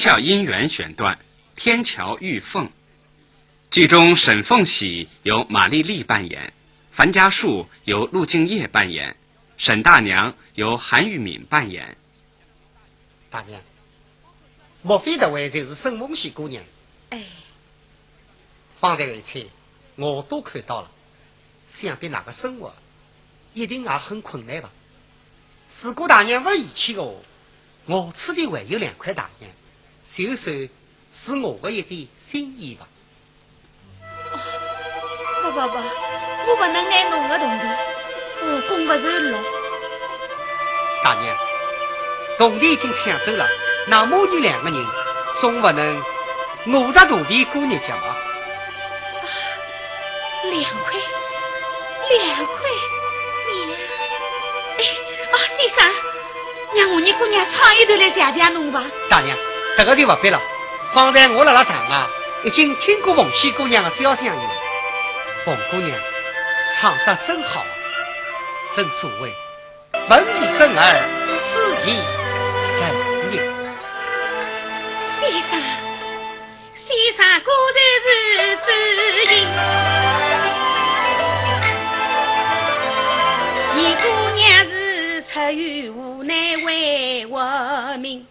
孝姻缘选段：天桥玉凤。剧中沈凤喜由马丽丽扮演，樊家树由陆敬业扮演，沈大娘由韩玉敏扮演。大娘，莫非这位就是沈凤喜姑娘？哎，方才一切我都看到了，想必那个生活一定也很困难吧？如果大娘不嫌弃我，我此地还有两块大洋，就算是我的一点心意吧。不不不，我不能挨侬的同弟，我供不着了。大娘，同弟已经抢走了，那母女两个人总不能饿着土地过日子吧？两块，两块，娘，哎，啊，先生，让我你姑娘唱一段来谢谢侬吧。大娘，这个就不必了。方才我辣辣场啊，已经听过凤仙姑娘的小声音。凤姑娘唱得真好，正所谓闻一声儿，自己人也。先生，先生果然是知音，你姑娘是出于无奈为活命，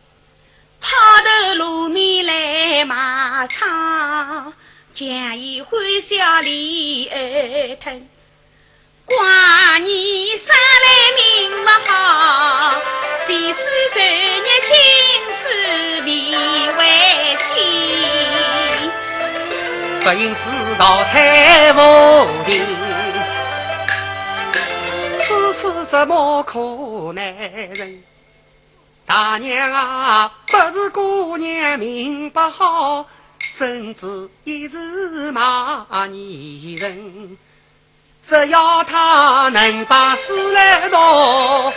抛头露面来马场。将伊欢笑里儿疼，挂你生来命不好，第四十日亲自为为妻，不因世道太无情，此次怎么可难忍？大娘啊，不是姑娘命不好。甚至一直骂女人，只要他能把事来做，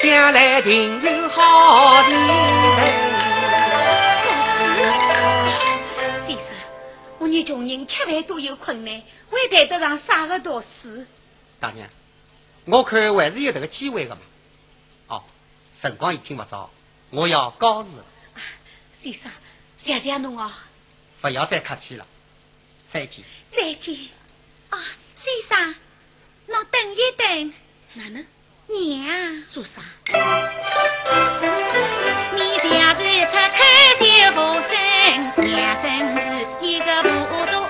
将来定有好的人。先生，我女穷人吃饭都有困难，会谈得上啥个读书？大娘，我看还是有这个机会的嘛。哦，辰光已经不早，我要告辞了。先生，谢谢侬哦。不要再客气了，再见。再见。啊，先生，侬等一等。哪能？娘做啥？你家是出口就不生，娘真是一个不多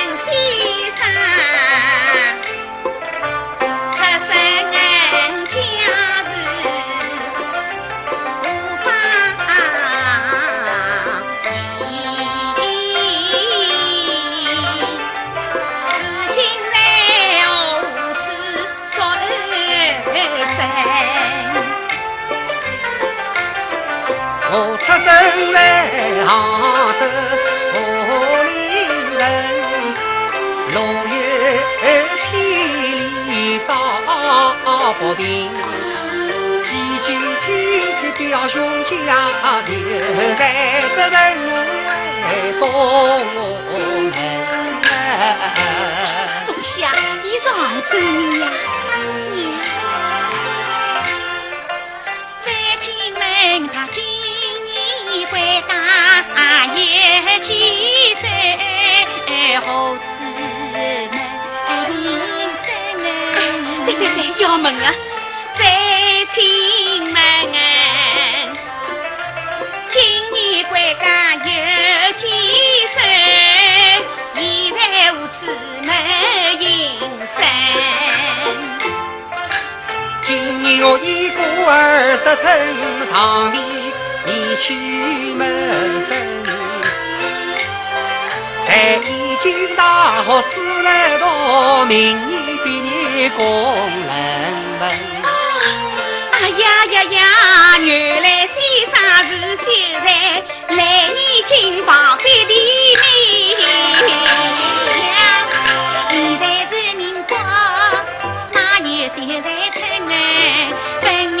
我出生。不平，几句亲戚表兄家，留在这人为东门。东乡，你是何州人呀？娘，再听闻他今年归大有几岁，何此门？要问啊，再听闻，今年归家有几岁？现在无此没营生。今年我已过二十春，堂里你去问声，哎，已经大学四来到，明年毕业供人问。啊呀呀呀，原来先生是秀才，来年进房的弟妹。现在是民国，那年秀在出人？本。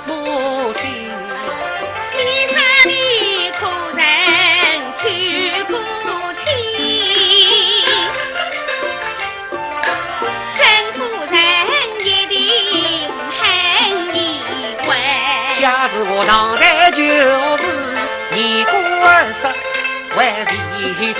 我唐代就是年过二十，为离妻。